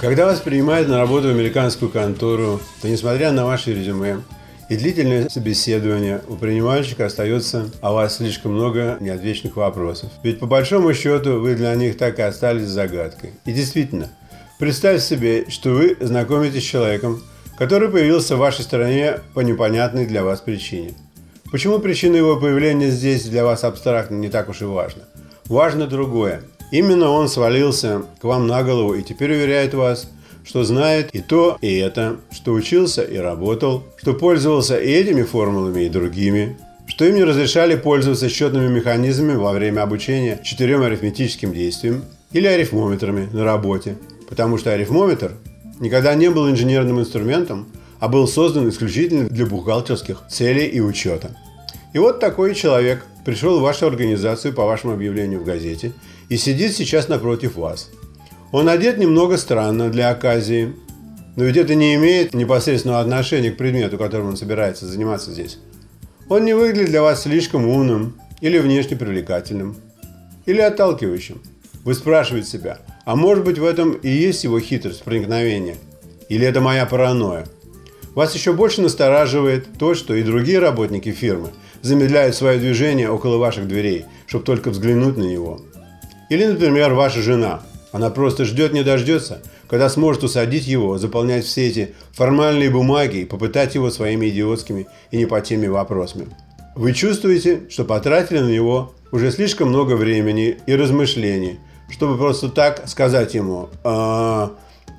Когда вас принимают на работу в американскую контору, то несмотря на ваше резюме и длительное собеседование, у принимальщика остается о вас слишком много неотвеченных вопросов. Ведь по большому счету вы для них так и остались загадкой. И действительно, представьте себе, что вы знакомитесь с человеком, который появился в вашей стране по непонятной для вас причине. Почему причина его появления здесь для вас абстрактно не так уж и важно? Важно другое. Именно он свалился к вам на голову и теперь уверяет вас, что знает и то, и это, что учился и работал, что пользовался и этими формулами, и другими, что им не разрешали пользоваться счетными механизмами во время обучения четырем арифметическим действиям или арифмометрами на работе, потому что арифмометр никогда не был инженерным инструментом, а был создан исключительно для бухгалтерских целей и учета. И вот такой человек пришел в вашу организацию по вашему объявлению в газете и сидит сейчас напротив вас. Он одет немного странно для оказии, но ведь это не имеет непосредственного отношения к предмету, которым он собирается заниматься здесь. Он не выглядит для вас слишком умным или внешне привлекательным, или отталкивающим. Вы спрашиваете себя, а может быть в этом и есть его хитрость проникновения? Или это моя паранойя? Вас еще больше настораживает то, что и другие работники фирмы замедляют свое движение около ваших дверей, чтобы только взглянуть на него. Или, например, ваша жена. Она просто ждет не дождется, когда сможет усадить его, заполнять все эти формальные бумаги и попытать его своими идиотскими и не по теме вопросами. Вы чувствуете, что потратили на него уже слишком много времени и размышлений, чтобы просто так сказать ему «А,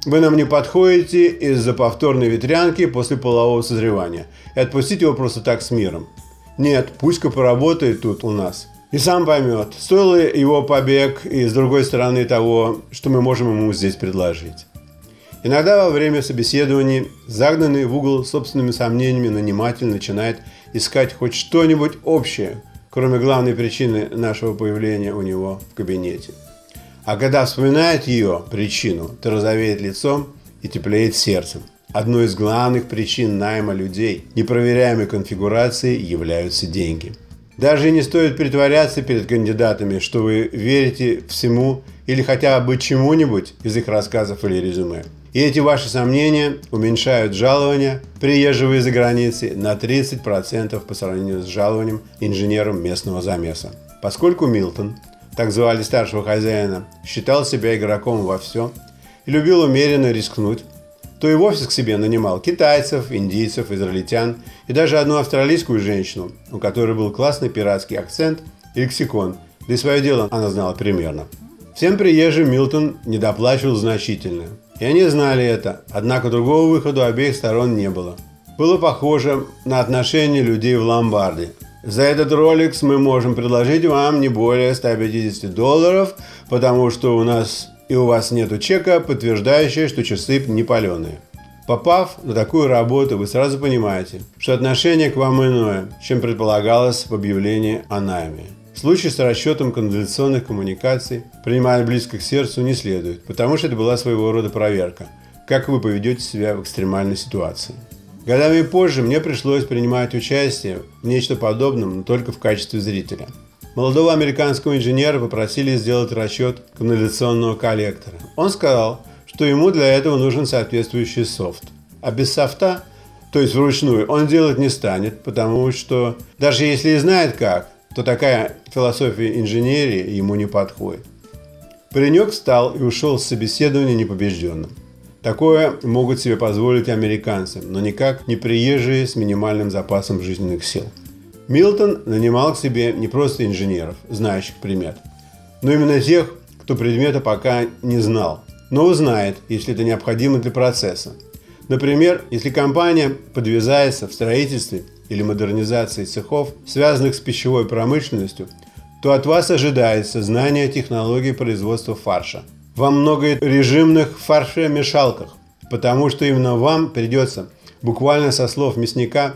«Вы нам не подходите из-за повторной ветрянки после полового созревания» и отпустить его просто так с миром. Нет, пусть-ка поработает тут у нас – и сам поймет, стоил ли его побег и с другой стороны того, что мы можем ему здесь предложить. Иногда во время собеседований, загнанный в угол собственными сомнениями, наниматель начинает искать хоть что-нибудь общее, кроме главной причины нашего появления у него в кабинете. А когда вспоминает ее причину, то розовеет лицом и теплеет сердцем. Одной из главных причин найма людей непроверяемой конфигурации являются деньги – даже не стоит притворяться перед кандидатами, что вы верите всему или хотя бы чему-нибудь из их рассказов или резюме. И эти ваши сомнения уменьшают жалование приезжего из-за границы на 30% по сравнению с жалованием инженером местного замеса. Поскольку Милтон, так звали старшего хозяина, считал себя игроком во все и любил умеренно рискнуть, то и вовсе к себе нанимал китайцев, индийцев, израильтян и даже одну австралийскую женщину, у которой был классный пиратский акцент и лексикон, да и свое дело она знала примерно. Всем приезжим Милтон недоплачивал значительно. И они знали это, однако другого выхода обеих сторон не было. Было похоже на отношения людей в ломбарде. За этот роликс мы можем предложить вам не более 150 долларов, потому что у нас и у вас нет чека, подтверждающего, что часы не паленые. Попав на такую работу, вы сразу понимаете, что отношение к вам иное, чем предполагалось в объявлении о найме. Случай с расчетом канализационных коммуникаций, принимая близко к сердцу, не следует, потому что это была своего рода проверка, как вы поведете себя в экстремальной ситуации. Годами позже мне пришлось принимать участие в нечто подобном, но только в качестве зрителя – Молодого американского инженера попросили сделать расчет канализационного коллектора. Он сказал, что ему для этого нужен соответствующий софт. А без софта, то есть вручную, он делать не станет, потому что даже если и знает как, то такая философия инженерии ему не подходит. Паренек встал и ушел с собеседования непобежденным. Такое могут себе позволить американцы, но никак не приезжие с минимальным запасом жизненных сил. Милтон нанимал к себе не просто инженеров, знающих предмет, но именно тех, кто предмета пока не знал, но узнает, если это необходимо для процесса. Например, если компания подвязается в строительстве или модернизации цехов, связанных с пищевой промышленностью, то от вас ожидается знание технологий производства фарша. Во многорежимных фаршемешалках, потому что именно вам придется буквально со слов мясника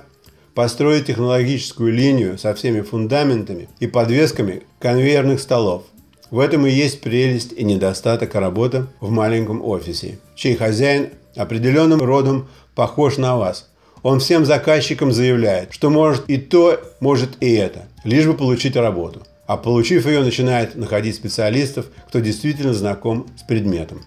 построить технологическую линию со всеми фундаментами и подвесками конвейерных столов. В этом и есть прелесть и недостаток работы в маленьком офисе, чей хозяин определенным родом похож на вас. Он всем заказчикам заявляет, что может и то, может и это, лишь бы получить работу. А получив ее, начинает находить специалистов, кто действительно знаком с предметом.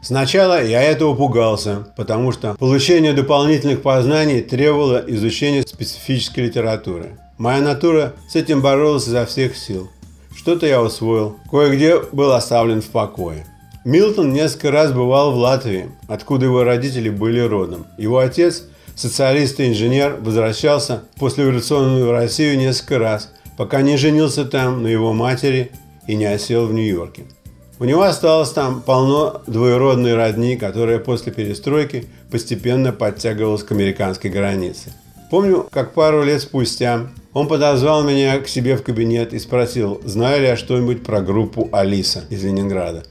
Сначала я этого пугался, потому что получение дополнительных познаний требовало изучения специфической литературы. Моя натура с этим боролась изо всех сил. Что-то я усвоил, кое-где был оставлен в покое. Милтон несколько раз бывал в Латвии, откуда его родители были родом. Его отец, социалист и инженер, возвращался в послереволюционную Россию несколько раз, пока не женился там на его матери и не осел в Нью-Йорке. У него осталось там полно двоеродной родни, которая после перестройки постепенно подтягивалась к американской границе. Помню, как пару лет спустя он подозвал меня к себе в кабинет и спросил, знаю ли я что-нибудь про группу «Алиса» из Ленинграда.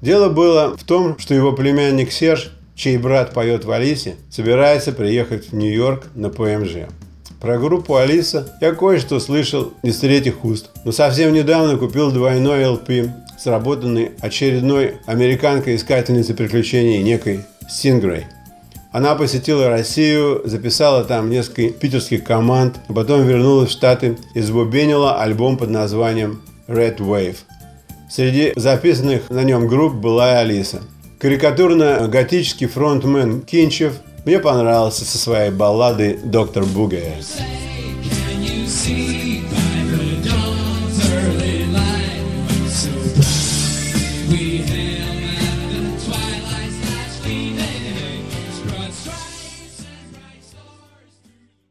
Дело было в том, что его племянник Серж, чей брат поет в «Алисе», собирается приехать в Нью-Йорк на ПМЖ. Про группу «Алиса» я кое-что слышал из третьих уст, но совсем недавно купил двойной LP сработанный очередной американкой-искательницей приключений некой Стингрей. Она посетила Россию, записала там несколько питерских команд, а потом вернулась в Штаты и сбубенила альбом под названием Red Wave. Среди записанных на нем групп была и Алиса. Карикатурно-готический фронтмен Кинчев мне понравился со своей балладой «Доктор Бугая».